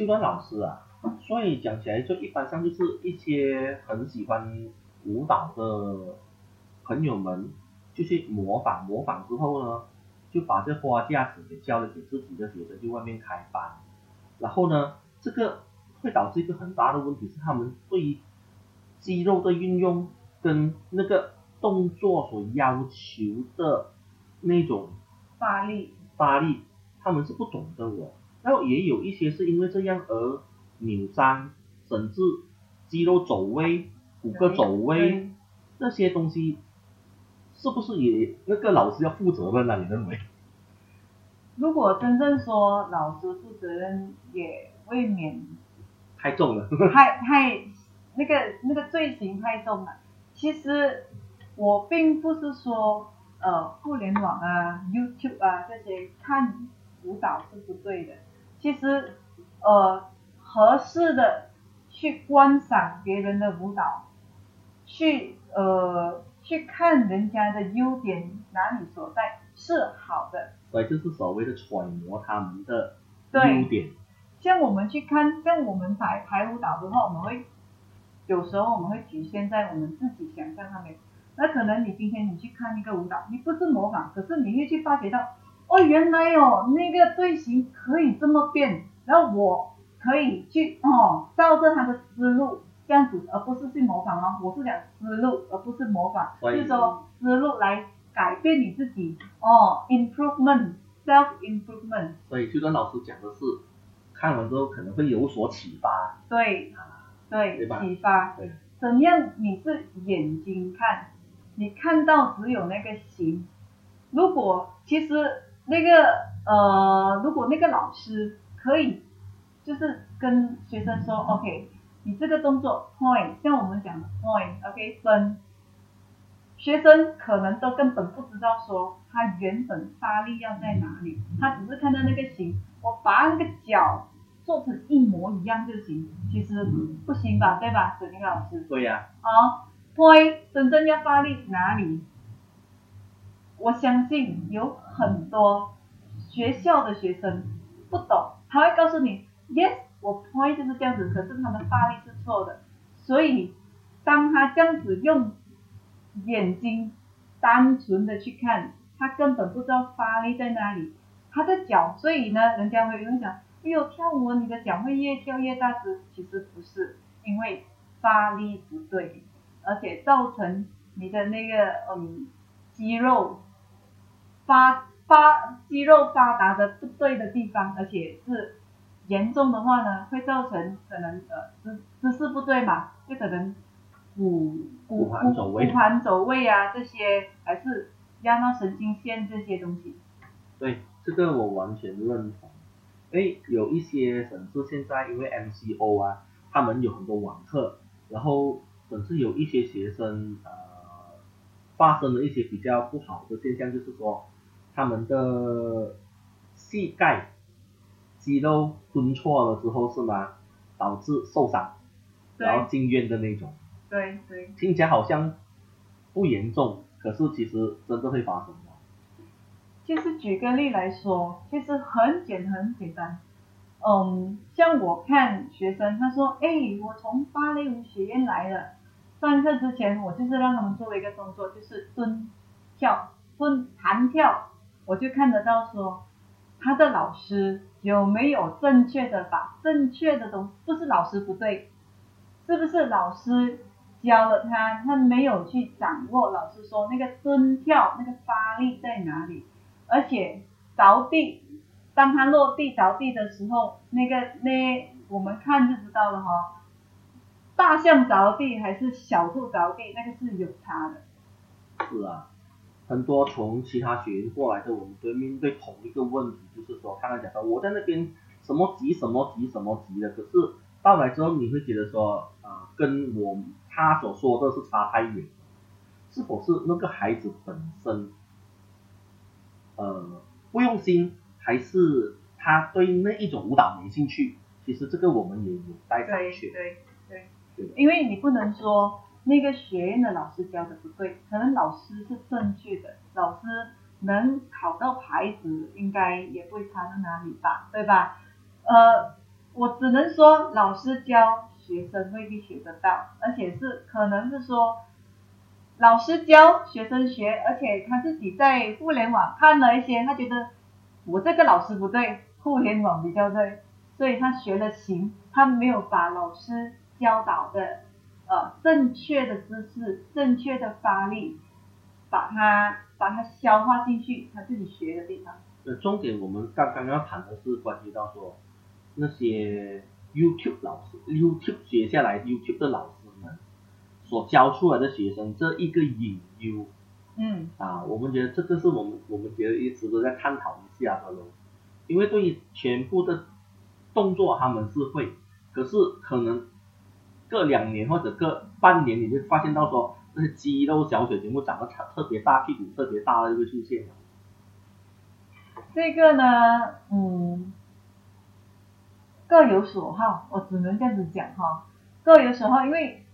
修端老师啊，所以讲起来就一般上就是一些很喜欢舞蹈的朋友们，就去模仿，模仿之后呢，就把这花架子给交了给自己的学生去外面开班，然后呢，这个会导致一个很大的问题是他们对于肌肉的运用跟那个动作所要求的那种发力，发力，他们是不懂的哦。然后也有一些是因为这样而扭伤，甚至肌肉走位、骨骼走位对这些东西，是不是也那个老师要负责任呢？你认为？如果真正说老师负责任，也未免太重了。太太那个那个罪行太重了。其实我并不是说呃互联网啊、YouTube 啊这些看舞蹈是不对的。其实呃合适的去观赏别人的舞蹈，去呃去看人家的优点哪里所在是好的。所以就是所谓的揣摩他们的优点。像我们去看，像我们排排舞蹈的话，我们会有时候我们会局限在我们自己想象上面。那可能你今天你去看一个舞蹈，你不是模仿，可是你会去发觉到，哦，原来哦那个队形可以这么变，然后我可以去哦照着他的思路这样子，而不是去模仿哦。我是讲思路，而不是模仿，就是说思路来改变你自己哦，improvement self improvement。所以修端老师讲的是，看完之后可能会有所启发。对对启发。对，怎样？你是眼睛看，你看到只有那个形。如果其实那个呃，如果那个老师可以，就是跟学生说，OK，你这个动作 point，像我们讲的 point，OK、分，学生可能都根本不知道说他原本发力要在哪里，他只是看到那个形，我把那个脚做成一模一样就行，其实不行吧，对吧，沈林老师？对呀、哦，point 真正要发力哪里？我相信有很多学校的学生不懂，他会告诉你，yes，我 point 就是这样子，可是他的发力是错的。所以当他这样子用眼睛单纯的去看，他根本不知道发力在哪里，他的脚，所以呢，人家会有人讲，哎呦，跳舞你的脚会越跳越大只，其实不是，因为发力不对，而且造成你的那个嗯肌肉发发肌肉发达的不对的地方，而且是严重的话呢，会造成可能呃姿姿势不对嘛，就可能骨骨骨盘走位骨盘走位啊这些，还是压到神经线这些东西。对，这个我完全认同。诶，有一些省市现在因为 MCO 啊，他们有很多网课，然后甚至有一些学生呃发生了一些比较不好的现象，就是说他们的膝盖肌肉蹲错了之后是吗？导致受伤，然后进院的那种。对对，听起来好像不严重，可是其实真的会发生的。其实举个例来说，其实很简很简单。嗯，像我看学生，他说：“哎，我从芭蕾舞学院来的，上课之前我就是让他们做了一个动作，就是蹲跳、蹲弹跳，我就看得到说他的老师有没有正确的把正确的东不是老师不对，是不是老师教了他，他没有去掌握老师说那个蹲跳那个发力在哪里？而且着地，当他落地着地的时候，那个那我们看就知道了哈、大象着地还是小兔着地，那个是有差的。是啊，很多从其他学院过来的，我们都会面对同一个问题，就是说，刚才讲到我在那边什么级什么级什么级的，可是到来之后你会觉得说，啊、跟我他所说的是差太远，是否是那个孩子本身，呃，不用心，还是他对那一种舞蹈没兴趣？其实这个我们也有待商榷。对对对，因为你不能说那个学院的老师教的不对，可能老师是正确的，老师能考到牌子，应该也不会差到哪里吧，对吧？呃，我只能说老师教学生未必学得到，而且是可能是说老师教学生学，而且他自己在互联网看了一些，他觉得我这个老师不对，互联网比较对，所以他学了行，他没有把老师教导的呃正确的姿势、正确的发力，把它把它消化进去，他自己学的地方。呃，重点我们刚刚要谈的是关系到说那些 YouTube 老师，YouTube 学下来 YouTube 的老师们所教出来的学生这一个隐忧嗯啊，我们觉得这个是我们我们觉得一直都在探讨一下的咯，因为对于全部的动作他们是会，可是可能隔两年或者隔半年，你就发现到说那些肌肉小腿全部长得特特别大，屁股特别大的就会出现。这个呢，嗯，各有所好，我只能这样子讲哈，各有所好，因为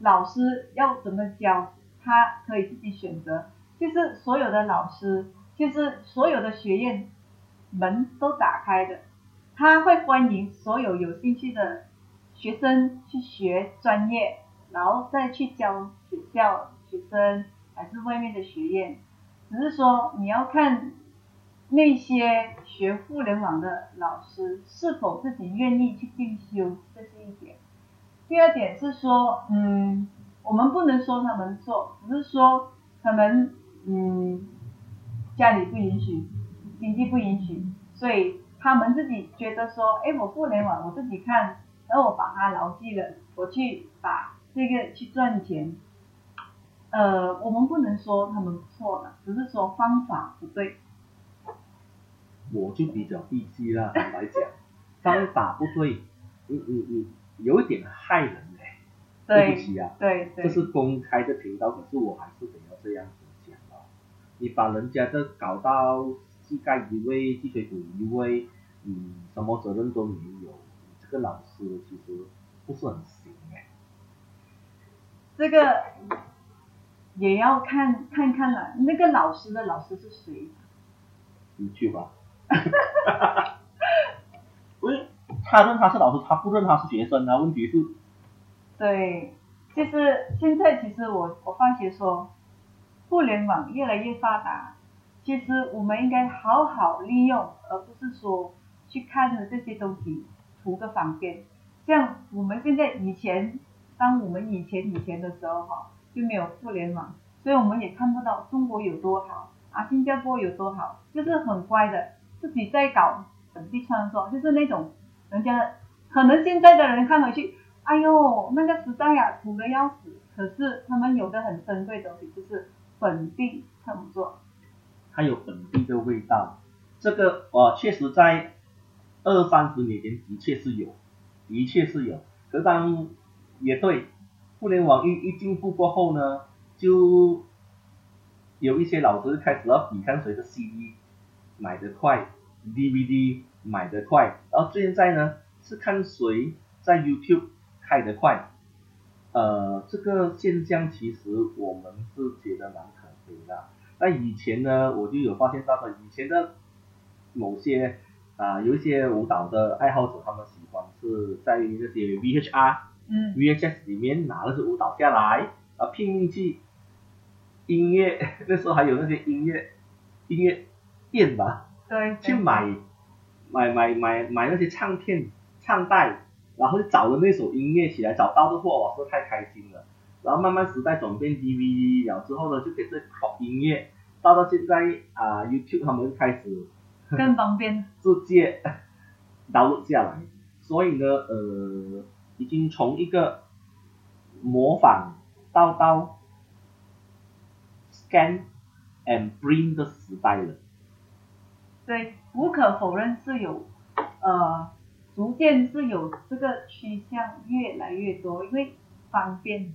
老师要怎么教，他可以自己选择。就是所有的老师，就是所有的学院门都打开的，他会欢迎所有有兴趣的学生去学专业，然后再去教学校学生还是外面的学院，只是说你要看那些学互联网的老师是否自己愿意去进修，这是一点。第二点是说，嗯，我们不能说他们错，只是说可能，嗯，家里不允许，经济不允许，所以他们自己觉得说，哎，我互联网我自己看，然后我把它牢记了，我去把这个去赚钱。呃，我们不能说他们错了，只是说方法不对。我就比较低级啦，坦白讲，方法不对，你你你有一点害人嘞、对不起啊，对对这是公开的频道，可是我还是得要这样子讲哦。你把人家这搞到膝盖移位、鸡腿骨移位，嗯，什么责任都没有，这个老师其实不是很行哎。这个也要看看看了，那个老师的老师是谁？你去吧。他认他是老师，他不认他是学生啊。问题是，对，就是现在其实我我发觉说，互联网越来越发达，其实我们应该好好利用，而不是说去看着这些东西图个方便。像我们现在以前，当我们以前以前的时候哈，就没有互联网，所以我们也看不到中国有多好啊，新加坡有多好，就是很乖的，自己在搞本地创作，就是那种人家可能现在的人看回去，哎呦，那个时代呀、土的要死。可是他们有的很珍贵的东西，就是本地创作。它有本地的味道。这个呃，确实在二三十年前的确是有，的确是有。可是当也对，互联网一一进步过后呢，就有一些老师开始要比看谁的 CD 买得快，DVD 买得快，然后现在呢是看谁在 YouTube 开得快。呃，这个现象其实我们是觉得蛮可悲的。那以前呢，我就有发现到的，以前的某些啊、有一些舞蹈的爱好者，他们喜欢是在那些 VHR、嗯。VHS 里面拿那些舞蹈下来，啊，拼命去音乐，那时候还有那些音乐音乐店吧，对，去买买买买买那些唱片唱带，然后就找了那首音乐起来，找到的话，哇，是太开心了。然后慢慢时代转变 DVD 了之后呢，就给这 pop 音乐，到到现在啊、YouTube 他们开始 更方便。直接 download 下来，所以呢，呃，已经从一个模仿到到 scan and bring 的时代了。对，无可否认是有，呃，逐渐是有这个趋向越来越多，因为方便。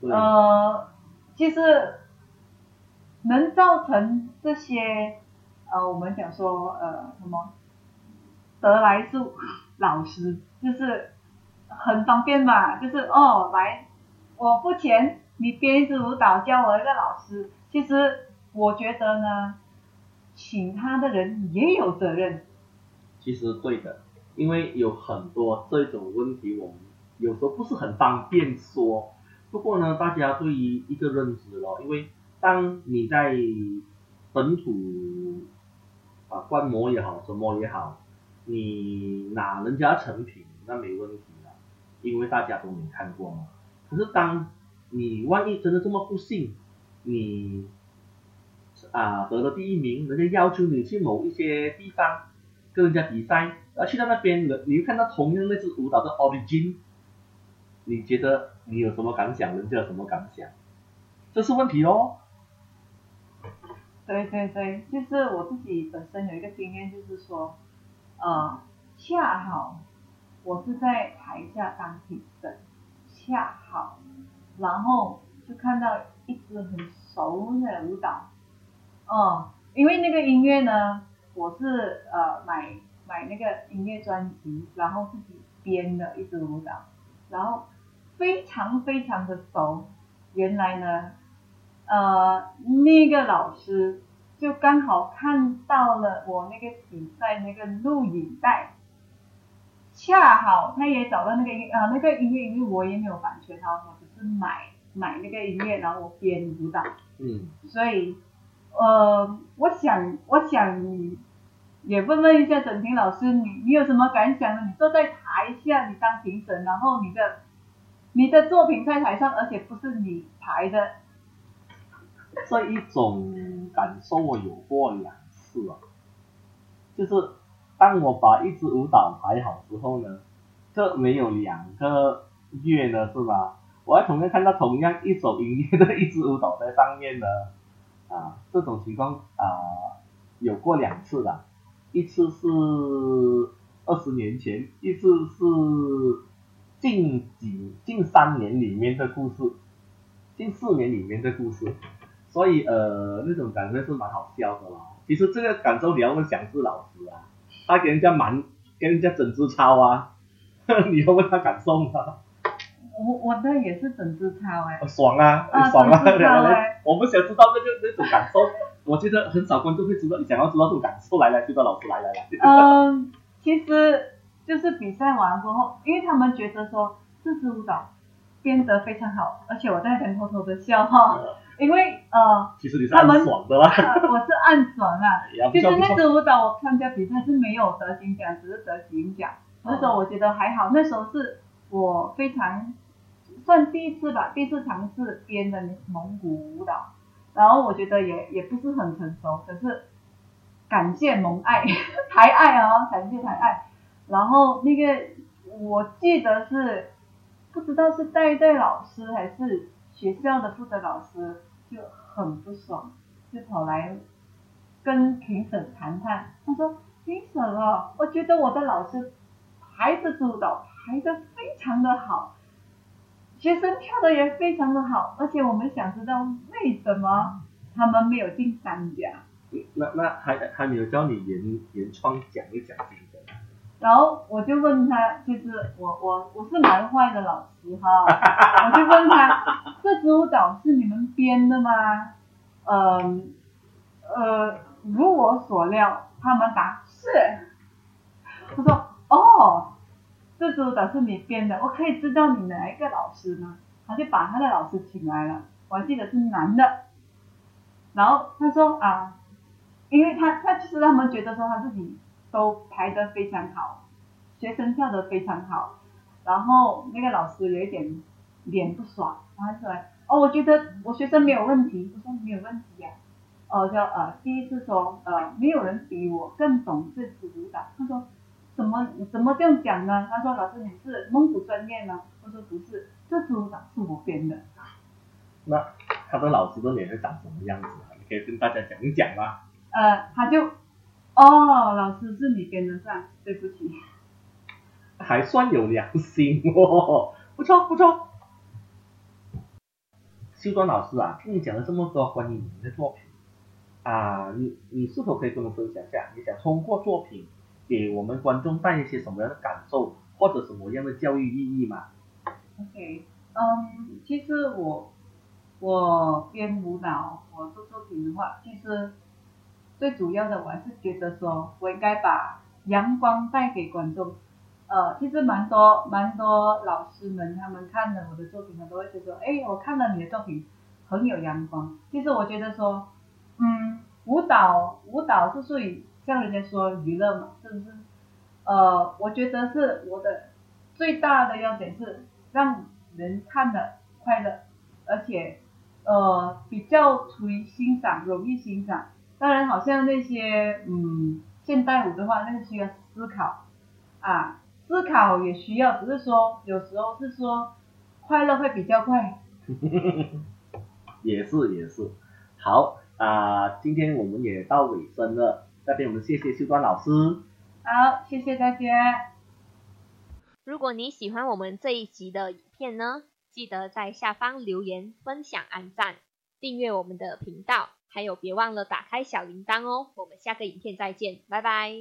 对，呃，其实能造成这些，呃，我们讲说，呃，什么得来速老师，就是很方便嘛，就是哦，来，我付钱，你编一支舞蹈教我一个老师。其实我觉得呢，请他的人也有责任。其实对的，因为有很多这种问题，我们有时候不是很方便说。不过呢，大家对于一个认知咯，因为当你在本土啊观摩也好，什么也好，你拿人家成品那没问题的，因为大家都没看过嘛。可是当你万一真的这么不幸，你啊得了第一名，人家要求你去某一些地方跟人家比赛，而去到那边，你你看到同样那支舞蹈的 origin，你觉得你有什么感想？人家有什么感想？这是问题哦。对对对，就是我自己本身有一个经验，就是说，呃，恰好我是在台下当评审，恰好，然后就看到一支很熟的舞蹈，哦，因为那个音乐呢，我是呃买买那个音乐专辑，然后自己编的一支舞蹈，然后非常非常的熟，原来呢。呃，那个老师就刚好看到了我那个比赛那个录影带，恰好他也找到那个音啊那个音乐，因为我也没有版权哈，我只是买买那个音乐，然后我编舞蹈。嗯。所以，呃，我想我想也问问一下整婷老师，你你有什么感想呢？你坐在台下，你当评审，然后你的你的作品在台上，而且不是你排的。这一种感受我有过两次啊，就是当我把一支舞蹈排好之后呢，这没有两个月呢是吧？我还同样看到同样一首音乐的一支舞蹈在上面呢，啊，这种情况啊有过两次的，一次是二十年前，一次是近几近三年里面的故事，近四年里面的故事。所以呃，那种感觉是蛮好笑的啦。其实这个感受你要问祥志老师啊，他给人家蛮，给人家整支抄啊，你要问他感受吗？我我的也是整支抄哎。爽啊，爽啊！我们想知道这个那种感受，我觉得很少观众会知道，你想要知道这种感受，来来，知道老师来来来。嗯，其实就是比赛完过后，因为他们觉得说这支舞蹈编得非常好，而且我在那边偷偷的笑哈。因为呃，其实你是暗爽的啦，我是暗爽啊。其实那支舞蹈我参加比赛是没有得金奖，只是得银奖。那时候我觉得还好，那时候是我非常算第一次吧，第一次尝试编的蒙古舞蹈，然后我觉得也也不是很成熟，可是感谢蒙爱 台爱啊，感谢台爱。然后那个我记得是不知道是带队老师还是学校的负责老师。就很不爽，就跑来跟评审谈谈。他说：“评审啊，我觉得我的老师排的舞蹈排的非常的好，学生跳的也非常的好，而且我们想知道为什么他们没有进三甲。”那那还还没有教你原原创讲一讲这个。然后我就问他，就是我我我是蛮坏的老师哈，我就问他，这支舞蹈是你们编的吗？嗯呃，如我所料，他们答是。他说哦，这支舞蹈是你编的，我可以知道你哪一个老师吗？他就把他的老师请来了，我还记得是男的。然后他说啊，因为他他其实他们觉得说他自己。都排得非常好，学生跳得非常好，然后那个老师有一点脸不爽，他说：“哦，我觉得我学生没有问题。”我说：“没有问题呀。”哦，就呃第一次说呃没有人比我更懂这支舞蹈。他说：“怎么怎么这样讲呢？”他说：“老师你是蒙古专业吗？”我说：“不是，这支舞蹈是我编的。”那他的老师的脸是长什么样子啊？你可以跟大家讲一讲吗？呃，他就。哦，老师是你编的算，对不起。还算有良心哦，不错不错。修端老师啊，听你讲了这么多关于你的作品啊，你你是否可以跟我们分享一下，你想通过作品给我们观众带一些什么样的感受，或者什么样的教育意义吗？OK，嗯，其实我我编舞蹈，我做作品的话，其实。最主要的，我还是觉得说，我应该把阳光带给观众。呃，其实蛮多蛮多老师们他们看了我的作品，他都会觉得说，哎，我看了你的作品很有阳光。其实我觉得说，嗯，舞蹈舞蹈是属于像人家说娱乐嘛，是不是？呃，我觉得是我的最大的要点是让人看了快乐，而且呃比较属于欣赏，容易欣赏。当然，好像那些嗯现代舞的话，那个需要思考啊。思考也需要，只是说有时候是说快乐会比较快。也是也是，好啊，今天我们也到尾声了，这边我们谢谢秀端老师。好，谢谢大家。如果你喜欢我们这一集的影片呢，记得在下方留言、分享、按赞、订阅我们的频道，还有别忘了打开小铃铛哦。我们下个影片再见，拜拜。